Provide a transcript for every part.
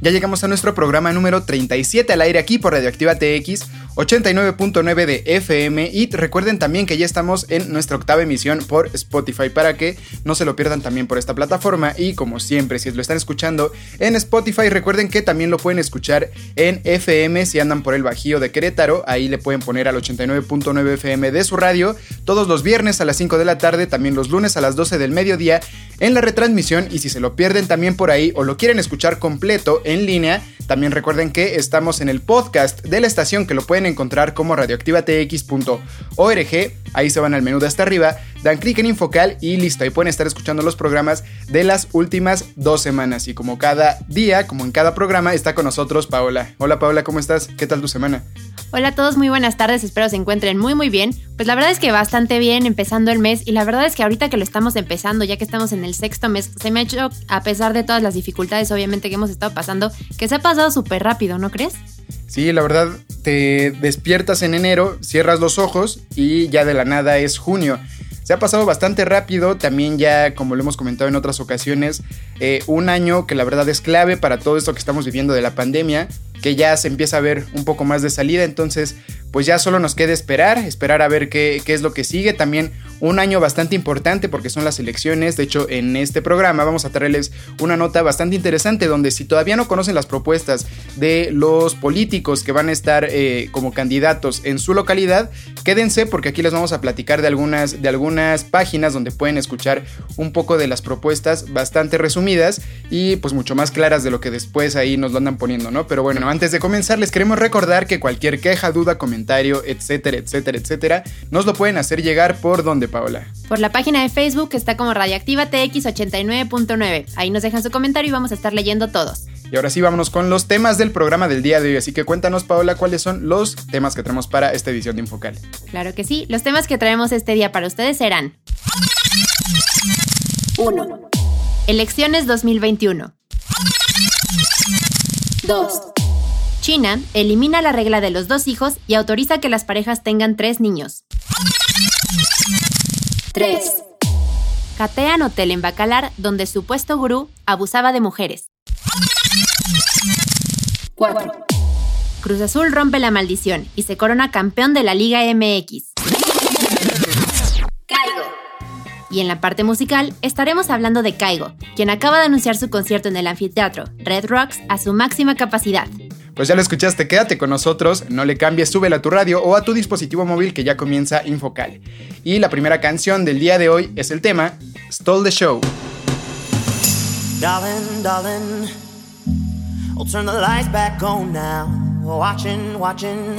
Ya llegamos a nuestro programa número 37 al aire aquí por Radioactiva TX 89.9 de FM y recuerden también que ya estamos en nuestra octava emisión por Spotify para que no se lo pierdan también por esta plataforma. Y como siempre si lo están escuchando en Spotify recuerden que también lo pueden escuchar en FM si andan por el Bajío de Querétaro ahí le pueden poner al 89.9 FM de su radio todos los viernes a las 5 de la tarde también los lunes a las 12 del mediodía en la retransmisión. Y si se lo pierden también por ahí o lo quieren escuchar completo en línea también recuerden que estamos en el podcast de la estación que lo pueden encontrar como radioactivatx.org. Ahí se van al menú de hasta arriba, dan clic en Infocal y listo. Ahí pueden estar escuchando los programas de las últimas dos semanas. Y como cada día, como en cada programa, está con nosotros Paola. Hola Paola, ¿cómo estás? ¿Qué tal tu semana? Hola a todos, muy buenas tardes, espero se encuentren muy muy bien. Pues la verdad es que bastante bien empezando el mes y la verdad es que ahorita que lo estamos empezando, ya que estamos en el sexto mes, se me ha hecho, a pesar de todas las dificultades obviamente que hemos estado pasando, que se ha pasado súper rápido, ¿no crees? Sí, la verdad, te despiertas en enero, cierras los ojos y ya de la nada es junio. Se ha pasado bastante rápido, también ya como lo hemos comentado en otras ocasiones, eh, un año que la verdad es clave para todo esto que estamos viviendo de la pandemia, que ya se empieza a ver un poco más de salida, entonces pues ya solo nos queda esperar, esperar a ver qué, qué, es lo que sigue. También un año bastante importante porque son las elecciones. De hecho, en este programa vamos a traerles una nota bastante interesante donde si todavía no conocen las propuestas de los políticos que van a estar eh, como candidatos en su localidad, quédense porque aquí les vamos a platicar de algunas, de algunas páginas donde pueden escuchar un poco de las propuestas bastante resumidas y pues mucho más claras de lo que después ahí nos lo andan poniendo, ¿no? Pero bueno, antes de comenzar les queremos recordar que cualquier queja, duda, comentario, etcétera, etcétera, etcétera, nos lo pueden hacer llegar por donde, Paola. Por la página de Facebook que está como Radioactiva TX89.9. Ahí nos dejan su comentario y vamos a estar leyendo todos. Y ahora sí, vámonos con los temas del programa del día de hoy. Así que cuéntanos, Paola, cuáles son los temas que tenemos para esta edición de Infocal. Claro que sí. Los temas que traemos este día para ustedes serán: 1. Elecciones 2021. 2. China elimina la regla de los dos hijos y autoriza que las parejas tengan tres niños. 3. Catean hotel en Bacalar donde supuesto gurú abusaba de mujeres. 4. Cruz Azul rompe la maldición y se corona campeón de la Liga MX. Caigo. Y en la parte musical estaremos hablando de Caigo, quien acaba de anunciar su concierto en el anfiteatro Red Rocks a su máxima capacidad. Pues ya lo escuchaste, quédate con nosotros, no le cambies, súbela a tu radio o a tu dispositivo móvil que ya comienza Infocal. Y la primera canción del día de hoy es el tema Stole the Show. Darling, darling, turn the lights back on now. Watching, watching.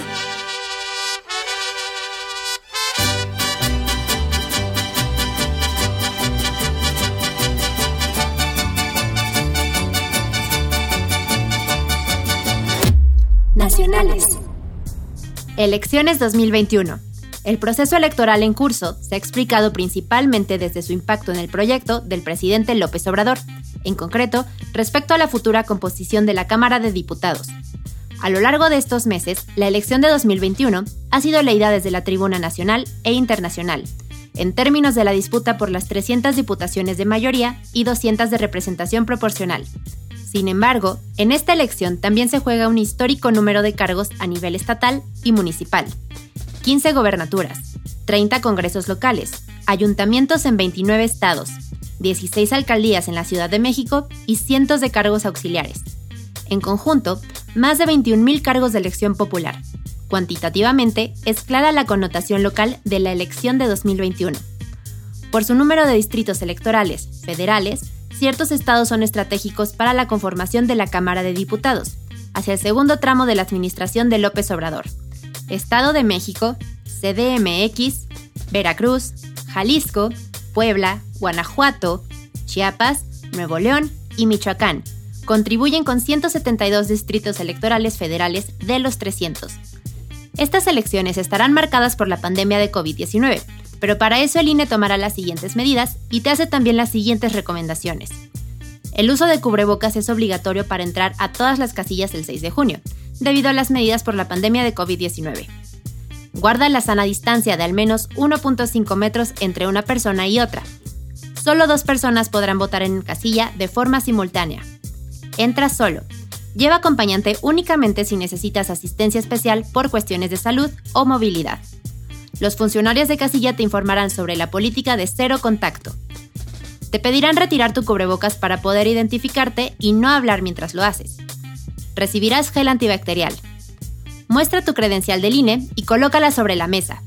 Nacionales. Elecciones 2021. El proceso electoral en curso se ha explicado principalmente desde su impacto en el proyecto del presidente López Obrador, en concreto respecto a la futura composición de la Cámara de Diputados. A lo largo de estos meses, la elección de 2021 ha sido leída desde la tribuna nacional e internacional, en términos de la disputa por las 300 diputaciones de mayoría y 200 de representación proporcional. Sin embargo, en esta elección también se juega un histórico número de cargos a nivel estatal y municipal. 15 gobernaturas, 30 congresos locales, ayuntamientos en 29 estados, 16 alcaldías en la Ciudad de México y cientos de cargos auxiliares. En conjunto, más de 21.000 cargos de elección popular. Cuantitativamente, es clara la connotación local de la elección de 2021. Por su número de distritos electorales federales, ciertos estados son estratégicos para la conformación de la Cámara de Diputados, hacia el segundo tramo de la administración de López Obrador. Estado de México, CDMX, Veracruz, Jalisco, Puebla, Guanajuato, Chiapas, Nuevo León y Michoacán. Contribuyen con 172 distritos electorales federales de los 300. Estas elecciones estarán marcadas por la pandemia de COVID-19, pero para eso el INE tomará las siguientes medidas y te hace también las siguientes recomendaciones. El uso de cubrebocas es obligatorio para entrar a todas las casillas el 6 de junio, debido a las medidas por la pandemia de COVID-19. Guarda la sana distancia de al menos 1.5 metros entre una persona y otra. Solo dos personas podrán votar en casilla de forma simultánea. Entra solo. Lleva acompañante únicamente si necesitas asistencia especial por cuestiones de salud o movilidad. Los funcionarios de casilla te informarán sobre la política de cero contacto. Te pedirán retirar tu cubrebocas para poder identificarte y no hablar mientras lo haces. Recibirás gel antibacterial. Muestra tu credencial del INE y colócala sobre la mesa.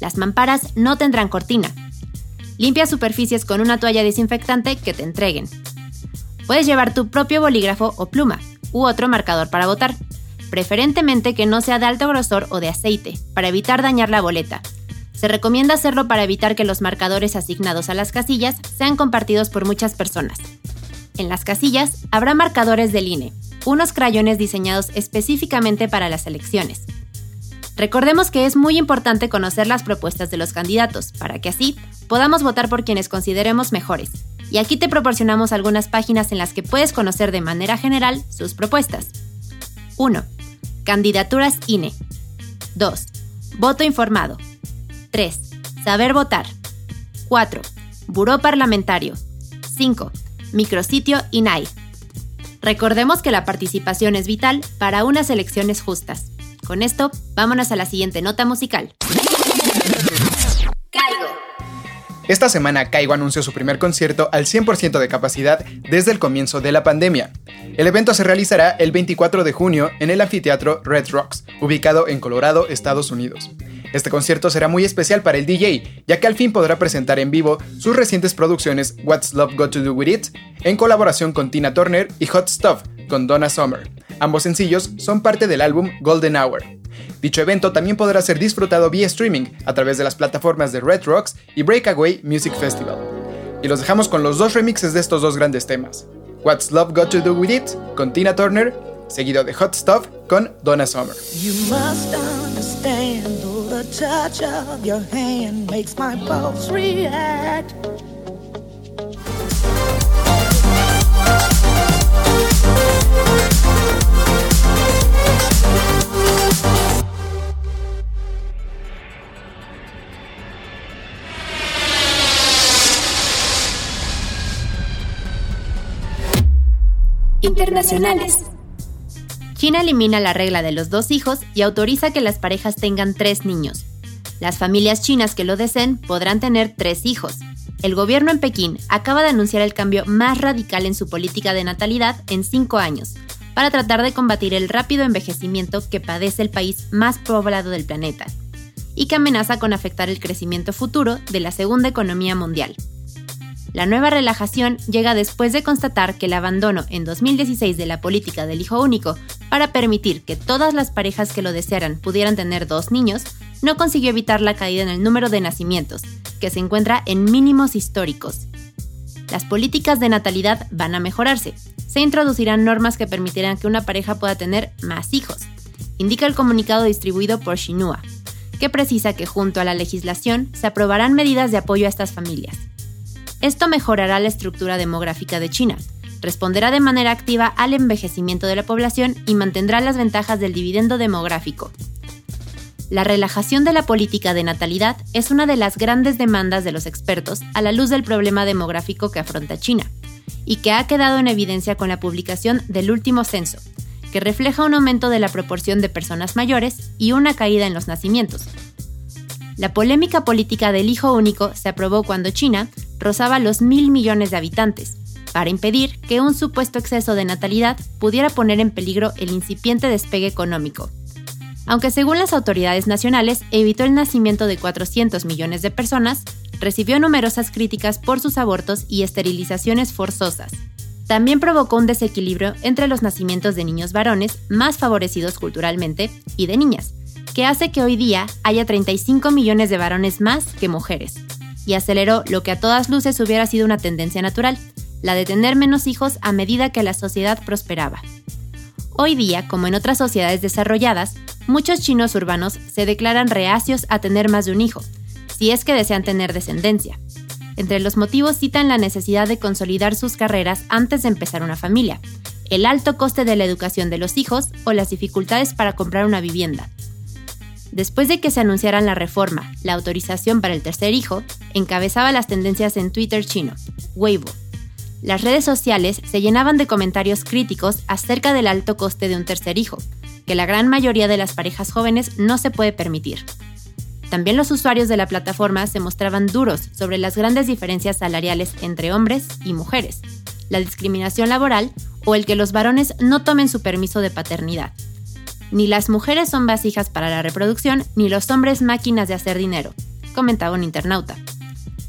Las mamparas no tendrán cortina. Limpia superficies con una toalla desinfectante que te entreguen. Puedes llevar tu propio bolígrafo o pluma u otro marcador para votar, preferentemente que no sea de alto grosor o de aceite, para evitar dañar la boleta. Se recomienda hacerlo para evitar que los marcadores asignados a las casillas sean compartidos por muchas personas. En las casillas habrá marcadores del INE, unos crayones diseñados específicamente para las elecciones. Recordemos que es muy importante conocer las propuestas de los candidatos, para que así podamos votar por quienes consideremos mejores, y aquí te proporcionamos algunas páginas en las que puedes conocer de manera general sus propuestas. 1. Candidaturas INE. 2. Voto informado. 3. Saber votar. 4. Buró parlamentario. 5. Micrositio INAI. Recordemos que la participación es vital para unas elecciones justas. Con esto, vámonos a la siguiente nota musical. Esta semana Caigo anunció su primer concierto al 100% de capacidad desde el comienzo de la pandemia. El evento se realizará el 24 de junio en el anfiteatro Red Rocks, ubicado en Colorado, Estados Unidos. Este concierto será muy especial para el DJ, ya que al fin podrá presentar en vivo sus recientes producciones What's Love Got to Do With It, en colaboración con Tina Turner y Hot Stuff, con Donna Summer. Ambos sencillos son parte del álbum Golden Hour. Dicho evento también podrá ser disfrutado vía streaming a través de las plataformas de Red Rocks y Breakaway Music Festival. Y los dejamos con los dos remixes de estos dos grandes temas. What's Love Got to Do With It con Tina Turner, seguido de Hot Stuff con Donna Summer. The touch of your hand makes my pulse react. Internacionales. China elimina la regla de los dos hijos y autoriza que las parejas tengan tres niños. Las familias chinas que lo deseen podrán tener tres hijos. El gobierno en Pekín acaba de anunciar el cambio más radical en su política de natalidad en cinco años, para tratar de combatir el rápido envejecimiento que padece el país más poblado del planeta, y que amenaza con afectar el crecimiento futuro de la segunda economía mundial. La nueva relajación llega después de constatar que el abandono en 2016 de la política del hijo único para permitir que todas las parejas que lo desearan pudieran tener dos niños no consiguió evitar la caída en el número de nacimientos, que se encuentra en mínimos históricos. Las políticas de natalidad van a mejorarse. Se introducirán normas que permitirán que una pareja pueda tener más hijos, indica el comunicado distribuido por Shinua, que precisa que junto a la legislación se aprobarán medidas de apoyo a estas familias. Esto mejorará la estructura demográfica de China, responderá de manera activa al envejecimiento de la población y mantendrá las ventajas del dividendo demográfico. La relajación de la política de natalidad es una de las grandes demandas de los expertos a la luz del problema demográfico que afronta China, y que ha quedado en evidencia con la publicación del último censo, que refleja un aumento de la proporción de personas mayores y una caída en los nacimientos. La polémica política del hijo único se aprobó cuando China rozaba los mil millones de habitantes, para impedir que un supuesto exceso de natalidad pudiera poner en peligro el incipiente despegue económico aunque según las autoridades nacionales evitó el nacimiento de 400 millones de personas, recibió numerosas críticas por sus abortos y esterilizaciones forzosas. También provocó un desequilibrio entre los nacimientos de niños varones más favorecidos culturalmente y de niñas, que hace que hoy día haya 35 millones de varones más que mujeres, y aceleró lo que a todas luces hubiera sido una tendencia natural, la de tener menos hijos a medida que la sociedad prosperaba. Hoy día, como en otras sociedades desarrolladas, muchos chinos urbanos se declaran reacios a tener más de un hijo, si es que desean tener descendencia. Entre los motivos citan la necesidad de consolidar sus carreras antes de empezar una familia, el alto coste de la educación de los hijos o las dificultades para comprar una vivienda. Después de que se anunciara la reforma, la autorización para el tercer hijo encabezaba las tendencias en Twitter chino, Weibo. Las redes sociales se llenaban de comentarios críticos acerca del alto coste de un tercer hijo, que la gran mayoría de las parejas jóvenes no se puede permitir. También los usuarios de la plataforma se mostraban duros sobre las grandes diferencias salariales entre hombres y mujeres, la discriminación laboral o el que los varones no tomen su permiso de paternidad. Ni las mujeres son vasijas para la reproducción, ni los hombres máquinas de hacer dinero, comentaba un internauta.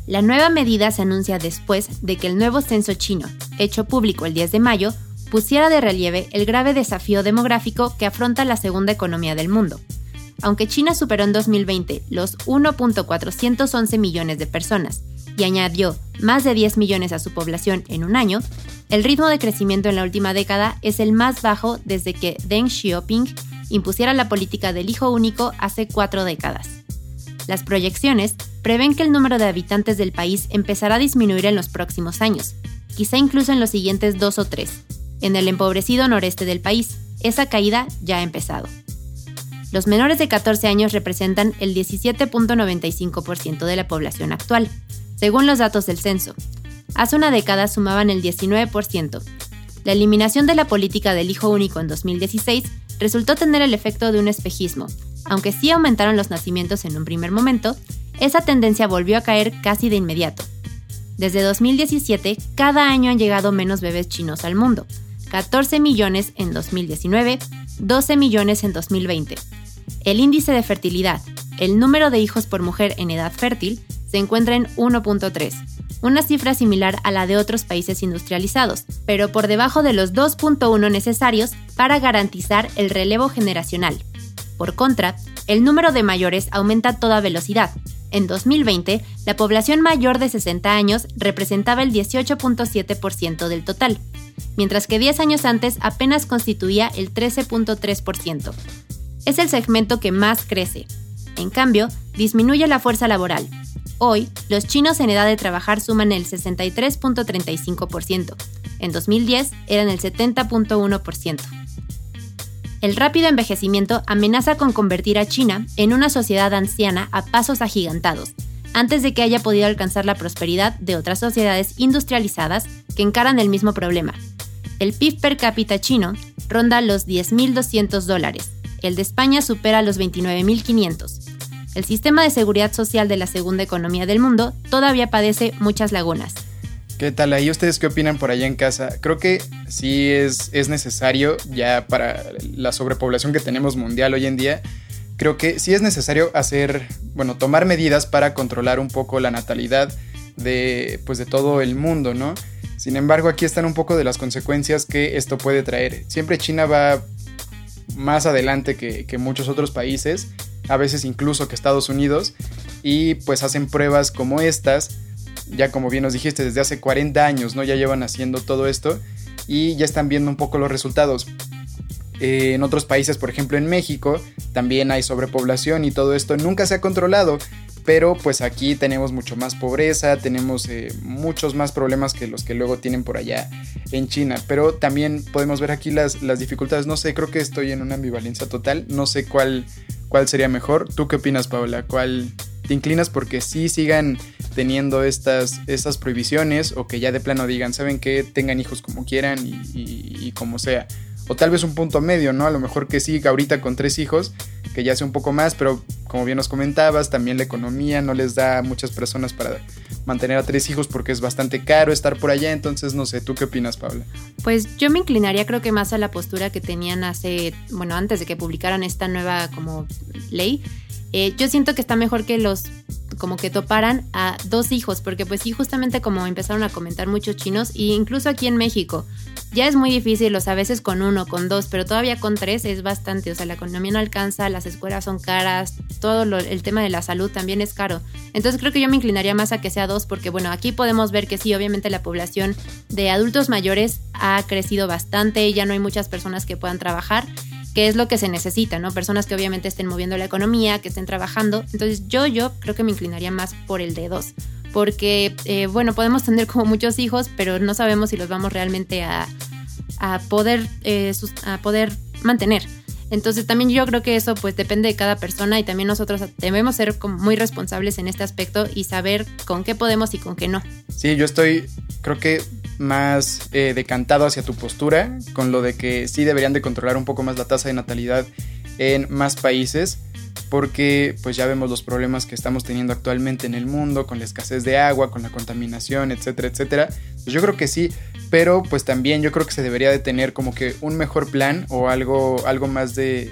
La nueva medida se anuncia después de que el nuevo censo chino, hecho público el 10 de mayo, pusiera de relieve el grave desafío demográfico que afronta la segunda economía del mundo. Aunque China superó en 2020 los 1.411 millones de personas y añadió más de 10 millones a su población en un año, el ritmo de crecimiento en la última década es el más bajo desde que Deng Xiaoping impusiera la política del hijo único hace cuatro décadas. Las proyecciones prevén que el número de habitantes del país empezará a disminuir en los próximos años, quizá incluso en los siguientes dos o tres, en el empobrecido noreste del país. Esa caída ya ha empezado. Los menores de 14 años representan el 17.95% de la población actual, según los datos del censo. Hace una década sumaban el 19%. La eliminación de la política del hijo único en 2016 resultó tener el efecto de un espejismo. Aunque sí aumentaron los nacimientos en un primer momento, esa tendencia volvió a caer casi de inmediato. Desde 2017, cada año han llegado menos bebés chinos al mundo, 14 millones en 2019, 12 millones en 2020. El índice de fertilidad, el número de hijos por mujer en edad fértil, se encuentra en 1.3, una cifra similar a la de otros países industrializados, pero por debajo de los 2.1 necesarios para garantizar el relevo generacional. Por contra, el número de mayores aumenta a toda velocidad. En 2020, la población mayor de 60 años representaba el 18.7% del total, mientras que 10 años antes apenas constituía el 13.3%. Es el segmento que más crece. En cambio, disminuye la fuerza laboral. Hoy, los chinos en edad de trabajar suman el 63.35%. En 2010 eran el 70.1%. El rápido envejecimiento amenaza con convertir a China en una sociedad anciana a pasos agigantados, antes de que haya podido alcanzar la prosperidad de otras sociedades industrializadas que encaran el mismo problema, el PIB per cápita chino ronda los 10.200 dólares. El de España supera los 29.500. El sistema de seguridad social de la segunda economía del mundo todavía padece muchas lagunas. ¿Qué tal ahí? ¿Ustedes qué opinan por allá en casa? Creo que sí es, es necesario ya para la sobrepoblación que tenemos mundial hoy en día. Creo que sí es necesario hacer, bueno, tomar medidas para controlar un poco la natalidad de, pues, de todo el mundo, ¿no? Sin embargo, aquí están un poco de las consecuencias que esto puede traer. Siempre China va más adelante que, muchos otros países, a veces incluso que Estados Unidos, y pues hacen pruebas como estas, ya como bien nos dijiste, desde hace 40 años, ¿no? Ya llevan haciendo todo esto y ya están viendo un poco los resultados. Eh, en otros países, por ejemplo en México, también hay sobrepoblación y todo esto nunca se ha controlado pero pues aquí tenemos mucho más pobreza, tenemos eh, muchos más problemas que los que luego tienen por allá en China, pero también podemos ver aquí las, las dificultades, no sé, creo que estoy en una ambivalencia total, no sé cuál, cuál sería mejor. ¿Tú qué opinas, Paula? ¿Cuál te inclinas porque sí sigan teniendo estas, estas prohibiciones o que ya de plano digan, saben que tengan hijos como quieran y, como sea? O tal vez un punto medio, ¿no? A lo mejor que sí, ahorita con tres hijos, que ya sea un poco más, pero como bien nos comentabas, también la economía no les da a muchas personas para mantener a tres hijos porque es bastante caro estar por allá, entonces no sé, ¿tú qué opinas, Paula? Pues yo me inclinaría creo que más a la postura que tenían hace, bueno, antes de que publicaran esta nueva como ley. Eh, yo siento que está mejor que los como que toparan a dos hijos, porque pues sí, justamente como empezaron a comentar muchos chinos, e incluso aquí en México, ya es muy difícil, o sea, a veces con uno, con dos, pero todavía con tres es bastante, o sea, la economía no alcanza, las escuelas son caras, todo el tema de la salud también es caro. Entonces creo que yo me inclinaría más a que sea dos, porque bueno, aquí podemos ver que sí, obviamente la población de adultos mayores ha crecido bastante, ya no hay muchas personas que puedan trabajar que es lo que se necesita, ¿no? Personas que obviamente estén moviendo la economía, que estén trabajando. Entonces yo, yo creo que me inclinaría más por el de dos porque, eh, bueno, podemos tener como muchos hijos, pero no sabemos si los vamos realmente a, poder, eh, a poder mantener. Entonces también yo creo que eso pues depende de cada persona y también nosotros debemos ser como muy responsables en este aspecto y saber con qué podemos y con qué no. Sí, yo estoy creo que más eh, decantado hacia tu postura con lo de que sí deberían de controlar un poco más la tasa de natalidad en más países porque pues ya vemos los problemas que estamos teniendo actualmente en el mundo con la escasez de agua, con la contaminación, etcétera, etcétera. Pues yo creo que sí, pero pues también yo creo que se debería de tener como que un mejor plan o algo, algo más de,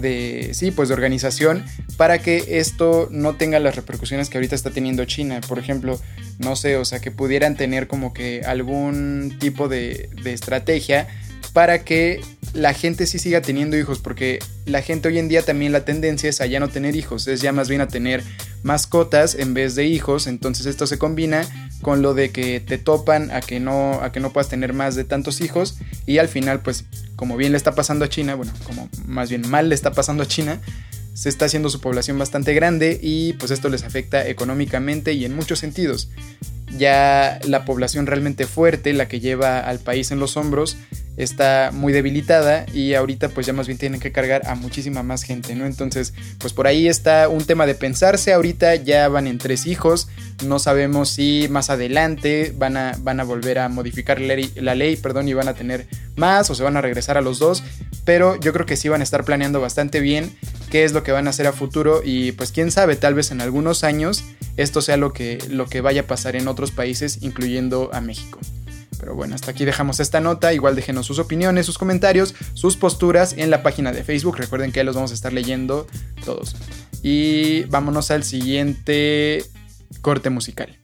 de, sí, pues de organización para que esto no tenga las repercusiones que ahorita está teniendo China. Por ejemplo, no sé, o sea, que pudieran tener como que algún tipo de, de estrategia para que la gente sí siga teniendo hijos, porque la gente hoy en día también la tendencia es a ya no tener hijos, es ya más bien a tener mascotas en vez de hijos, entonces esto se combina con lo de que te topan a que no a que no puedas tener más de tantos hijos y al final pues como bien le está pasando a China, bueno, como más bien mal le está pasando a China, se está haciendo su población bastante grande y pues esto les afecta económicamente y en muchos sentidos. Ya la población realmente fuerte, la que lleva al país en los hombros, está muy debilitada y ahorita pues ya más bien tienen que cargar a muchísima más gente, ¿no? Entonces pues por ahí está un tema de pensarse, ahorita ya van en tres hijos, no sabemos si más adelante van a, van a volver a modificar la ley, perdón, y van a tener más o se van a regresar a los dos, pero yo creo que sí van a estar planeando bastante bien qué es lo que van a hacer a futuro y pues quién sabe, tal vez en algunos años esto sea lo que, lo que vaya a pasar en otros países, incluyendo a México. Pero bueno, hasta aquí dejamos esta nota. Igual déjenos sus opiniones, sus comentarios, sus posturas en la página de Facebook. Recuerden que los vamos a estar leyendo todos. Y vámonos al siguiente corte musical.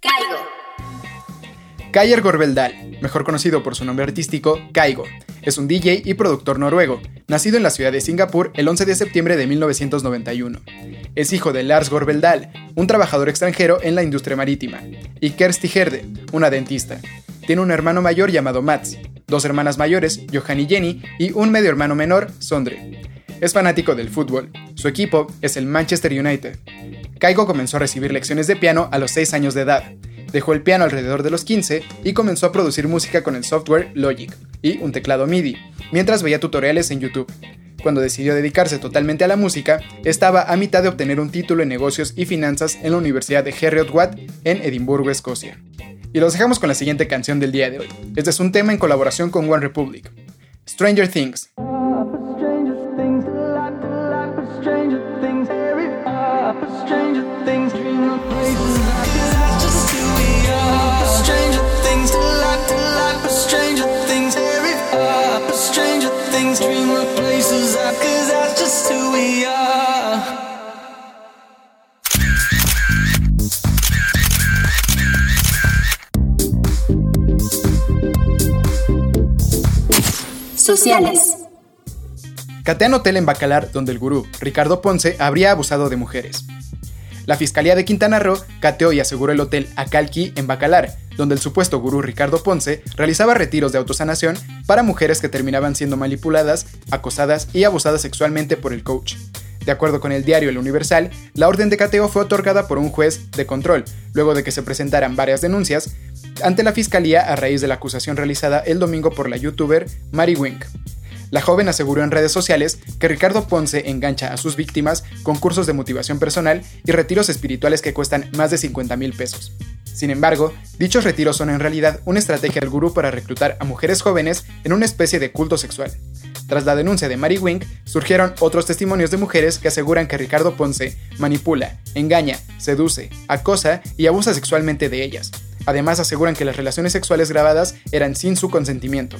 Caigo. Kayer Gorbeldal, mejor conocido por su nombre artístico Kaigo, es un DJ y productor noruego, nacido en la ciudad de Singapur el 11 de septiembre de 1991. Es hijo de Lars Gorbeldal, un trabajador extranjero en la industria marítima, y Kersti Herde, una dentista. Tiene un hermano mayor llamado Mats, dos hermanas mayores, Johan y Jenny, y un medio hermano menor, Sondre. Es fanático del fútbol. Su equipo es el Manchester United. Kaigo comenzó a recibir lecciones de piano a los 6 años de edad. Dejó el piano alrededor de los 15 y comenzó a producir música con el software Logic y un teclado MIDI, mientras veía tutoriales en YouTube. Cuando decidió dedicarse totalmente a la música, estaba a mitad de obtener un título en negocios y finanzas en la Universidad de Heriot Watt en Edimburgo, Escocia. Y los dejamos con la siguiente canción del día de hoy. Este es un tema en colaboración con One Republic. Stranger Things. Sociales. Catean hotel en Bacalar donde el gurú, Ricardo Ponce, habría abusado de mujeres. La Fiscalía de Quintana Roo cateó y aseguró el hotel Acalqui en Bacalar, donde el supuesto gurú Ricardo Ponce realizaba retiros de autosanación para mujeres que terminaban siendo manipuladas, acosadas y abusadas sexualmente por el coach. De acuerdo con el diario El Universal, la orden de cateo fue otorgada por un juez de control, luego de que se presentaran varias denuncias ante la fiscalía a raíz de la acusación realizada el domingo por la youtuber Mary Wink. La joven aseguró en redes sociales que Ricardo Ponce engancha a sus víctimas con cursos de motivación personal y retiros espirituales que cuestan más de 50 mil pesos. Sin embargo, dichos retiros son en realidad una estrategia del gurú para reclutar a mujeres jóvenes en una especie de culto sexual. Tras la denuncia de Mary Wink, surgieron otros testimonios de mujeres que aseguran que Ricardo Ponce manipula, engaña, seduce, acosa y abusa sexualmente de ellas. Además aseguran que las relaciones sexuales grabadas eran sin su consentimiento.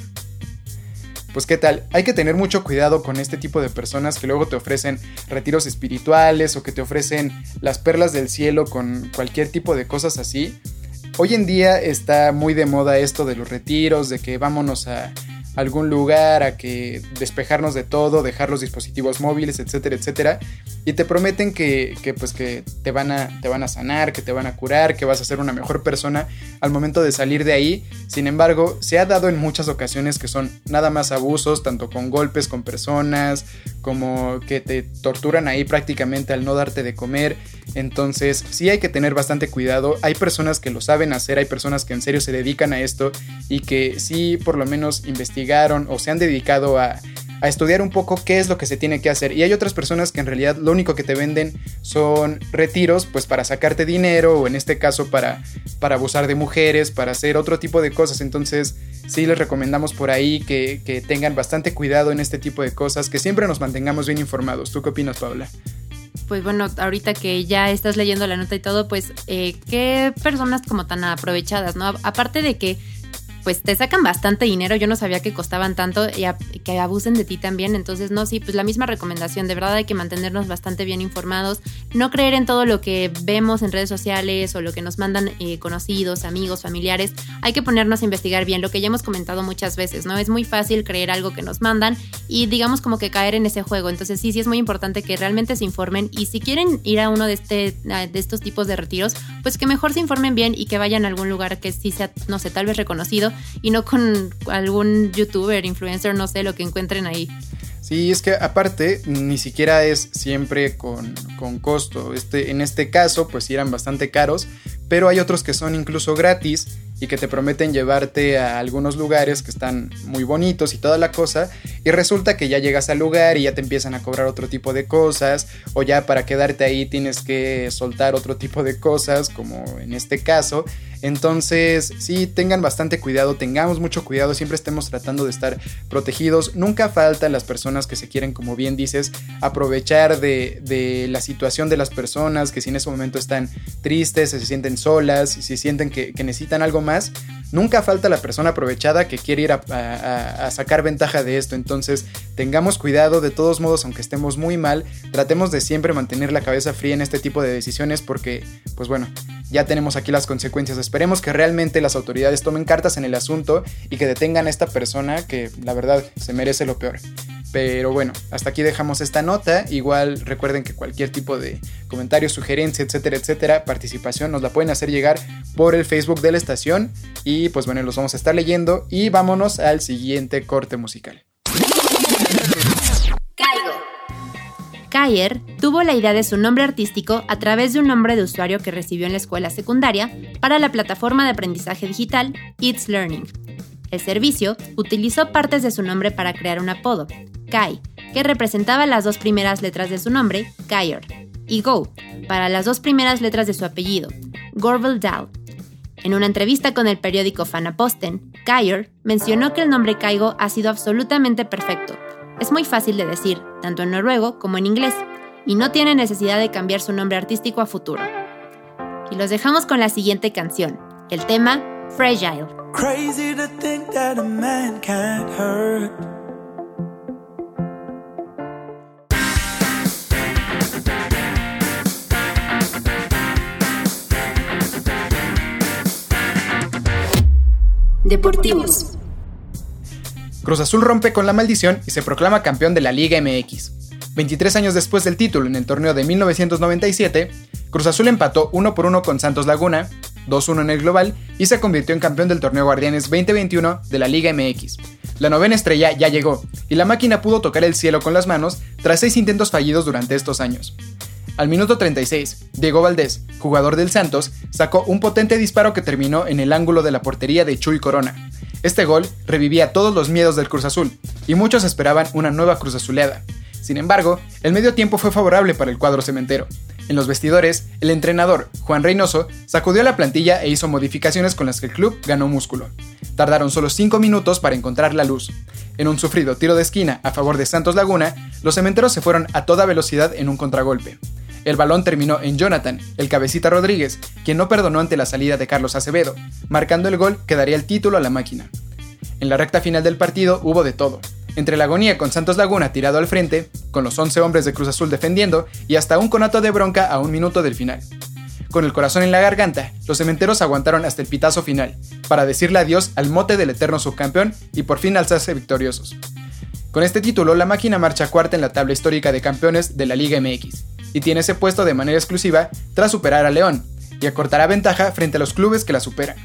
Pues qué tal, hay que tener mucho cuidado con este tipo de personas que luego te ofrecen retiros espirituales o que te ofrecen las perlas del cielo con cualquier tipo de cosas así. Hoy en día está muy de moda esto de los retiros, de que vámonos a algún lugar, a que despejarnos de todo, dejar los dispositivos móviles, etcétera, etcétera. Y te prometen que, pues que te van, a, te van a sanar, que te van a curar, que vas a ser una mejor persona al momento de salir de ahí. Sin embargo, se ha dado en muchas ocasiones que son nada más abusos, tanto con golpes con personas, como que te torturan ahí prácticamente al no darte de comer. Entonces, sí hay que tener bastante cuidado. Hay personas que lo saben hacer, hay personas que en serio se dedican a esto y que sí por lo menos investigaron o se han dedicado a a estudiar un poco qué es lo que se tiene que hacer. Y hay otras personas que en realidad lo único que te venden son retiros, pues para sacarte dinero o en este caso para, para abusar de mujeres, para hacer otro tipo de cosas. Entonces sí les recomendamos por ahí que, tengan bastante cuidado en este tipo de cosas, que siempre nos mantengamos bien informados. ¿Tú qué opinas, Paula? pues bueno, ahorita que ya estás leyendo la nota y todo, pues eh, qué personas como tan aprovechadas, ¿no? Aparte de que pues te sacan bastante dinero. Yo no sabía que costaban tanto y que abusen de ti también. Entonces, no, sí, pues la misma recomendación. De verdad hay que mantenernos bastante bien informados. No creer en todo lo que vemos en redes sociales o lo que nos mandan eh, conocidos, amigos, familiares. Hay que ponernos a investigar bien lo que ya hemos comentado muchas veces, ¿no? Es muy fácil creer algo que nos mandan y digamos como que caer en ese juego. Entonces, sí, sí es muy importante que realmente se informen y si quieren ir a uno de, este, de estos tipos de retiros, pues que mejor se informen bien y que vayan a algún lugar que sí sea, no sé, tal vez reconocido y no con algún youtuber, influencer, no sé, lo que encuentren ahí. Sí, es que aparte ni siquiera es siempre con, con, costo. Este, en este caso, pues sí eran bastante caros, pero hay otros que son incluso gratis y que te prometen llevarte a algunos lugares que están muy bonitos y toda la cosa, y resulta que ya llegas al lugar y ya te empiezan a cobrar otro tipo de cosas, o ya para quedarte ahí tienes que soltar otro tipo de cosas, como en este caso. Entonces, sí, tengan bastante cuidado, tengamos mucho cuidado, siempre estemos tratando de estar protegidos. Nunca faltan las personas que se quieren, como bien dices, aprovechar de, la situación de las personas, que si en ese momento están tristes, se sienten solas, si sienten que, que necesitan algo más, nunca falta la persona aprovechada que quiere ir a, sacar ventaja de esto. Entonces, tengamos cuidado, de todos modos, aunque estemos muy mal, tratemos de siempre mantener la cabeza fría en este tipo de decisiones porque, pues bueno, ya tenemos aquí las consecuencias. Esperemos que realmente las autoridades tomen cartas en el asunto y que detengan a esta persona que, la verdad, se merece lo peor. Pero bueno, hasta aquí dejamos esta nota. Igual recuerden que cualquier tipo de comentario, sugerencia, etcétera, etcétera, participación nos la pueden hacer llegar por el Facebook de la estación. Y pues bueno, los vamos a estar leyendo. Y vámonos al siguiente corte musical. Kayer tuvo la idea de su nombre artístico a través de un nombre de usuario que recibió en la escuela secundaria para la plataforma de aprendizaje digital It's Learning. El servicio utilizó partes de su nombre para crear un apodo, Kai, que representaba las dos primeras letras de su nombre, Kyer, y Go, para las dos primeras letras de su apellido, Gorvel Dal. En una entrevista con el periódico Fanaposten, Kyer mencionó que el nombre Kaigo ha sido absolutamente perfecto. Es muy fácil de decir, tanto en noruego como en inglés, y no tiene necesidad de cambiar su nombre artístico a futuro. Y los dejamos con la siguiente canción, el tema Fragile. Crazy to think that a man hurt. Deportivos. Cruz Azul rompe con la maldición y se proclama campeón de la Liga MX. 23 años después del título en el torneo de 1997, Cruz Azul empató 1 por 1 con Santos Laguna, 2-1 en el global y se convirtió en campeón del torneo Guardianes 2021 de la Liga MX. La novena estrella ya llegó y la máquina pudo tocar el cielo con las manos tras seis intentos fallidos durante estos años. Al minuto 36, Diego Valdés, jugador del Santos, sacó un potente disparo que terminó en el ángulo de la portería de Chuy Corona. Este gol revivía todos los miedos del Cruz Azul, y muchos esperaban una nueva Cruz Azuleada. Sin embargo, el medio tiempo fue favorable para el cuadro cementero. En los vestidores, el entrenador, Juan Reynoso, sacudió la plantilla e hizo modificaciones con las que el club ganó músculo. Tardaron solo 5 minutos para encontrar la luz. En un sufrido tiro de esquina a favor de Santos Laguna, los cementeros se fueron a toda velocidad en un contragolpe. El balón terminó en Jonathan, el cabecita Rodríguez, quien no perdonó ante la salida de Carlos Acevedo, marcando el gol que daría el título a la máquina. En la recta final del partido hubo de todo entre la agonía con Santos Laguna tirado al frente, con los 11 hombres de Cruz Azul defendiendo y hasta un conato de bronca a un minuto del final. Con el corazón en la garganta, los cementeros aguantaron hasta el pitazo final, para decirle adiós al mote del eterno subcampeón y por fin alzarse victoriosos. Con este título, la máquina marcha cuarta en la tabla histórica de campeones de la Liga MX, y tiene ese puesto de manera exclusiva tras superar a León, y acortará ventaja frente a los clubes que la superan.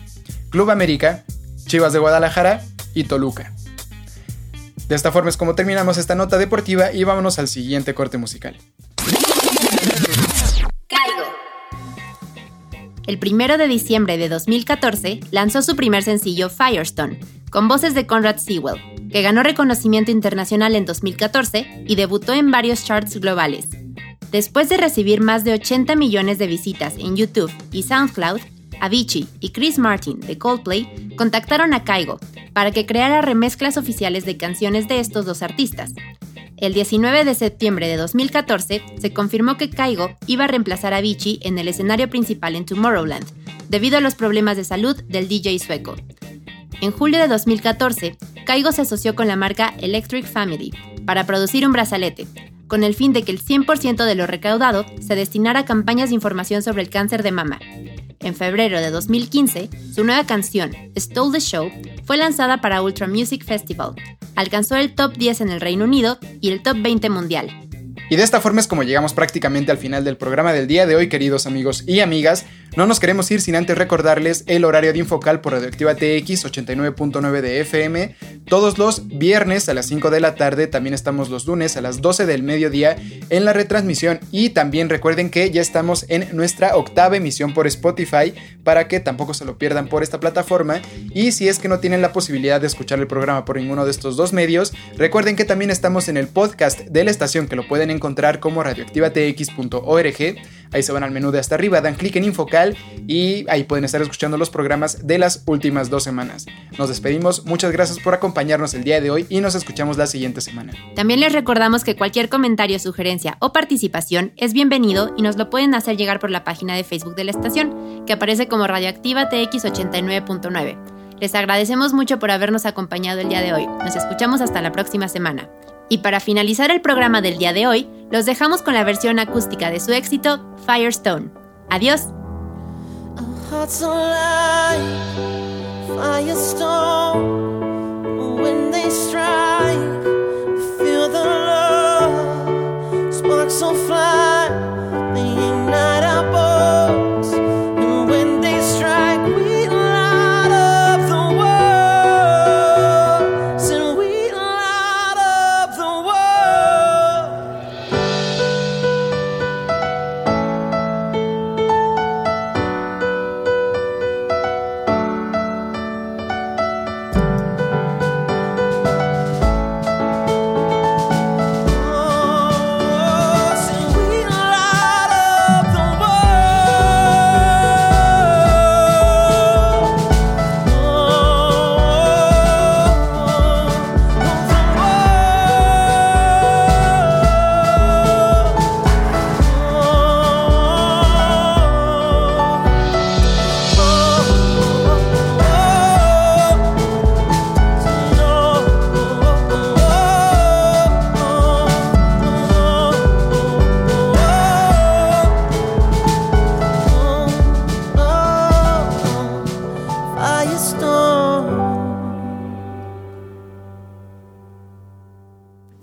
Club América, Chivas de Guadalajara y Toluca. De esta forma es como terminamos esta nota deportiva y vámonos al siguiente corte musical. El primero de diciembre de 2014 lanzó su primer sencillo Firestone, con voces de Conrad Sewell, que ganó reconocimiento internacional en 2014 y debutó en varios charts globales. Después de recibir más de 80 millones de visitas en YouTube y SoundCloud, Avicii y Chris Martin de Coldplay contactaron a Caigo para que creara remezclas oficiales de canciones de estos dos artistas. El 19 de septiembre de 2014 se confirmó que Caigo iba a reemplazar a Avicii en el escenario principal en Tomorrowland, debido a los problemas de salud del DJ sueco. En julio de 2014, Caigo se asoció con la marca Electric Family para producir un brazalete, con el fin de que el 100% de lo recaudado se destinara a campañas de información sobre el cáncer de mama. En febrero de 2015, su nueva canción, Stole the Show, fue lanzada para Ultra Music Festival. Alcanzó el top 10 en el Reino Unido y el top 20 mundial. Y de esta forma es como llegamos prácticamente al final del programa del día de hoy, queridos amigos y amigas. No nos queremos ir sin antes recordarles el horario de Infocal por Radioactiva TX 89.9 de FM. Todos los viernes a las 5 de la tarde, también estamos los lunes a las 12 del mediodía en la retransmisión. Y también recuerden que ya estamos en nuestra octava emisión por Spotify para que tampoco se lo pierdan por esta plataforma. Y si es que no tienen la posibilidad de escuchar el programa por ninguno de estos dos medios, recuerden que también estamos en el podcast de la estación que lo pueden encontrar como radioactivatx.org. Ahí se van al menú de hasta arriba, dan clic en Infocal y ahí pueden estar escuchando los programas de las últimas dos semanas. Nos despedimos, muchas gracias por acompañarnos el día de hoy y nos escuchamos la siguiente semana. También les recordamos que cualquier comentario, sugerencia o participación es bienvenido y nos lo pueden hacer llegar por la página de Facebook de la estación, que aparece como Radioactiva TX 89.9. Les agradecemos mucho por habernos acompañado el día de hoy. Nos escuchamos hasta la próxima semana. Y para finalizar el programa del día de hoy, los dejamos con la versión acústica de su éxito, Firestone. Adiós.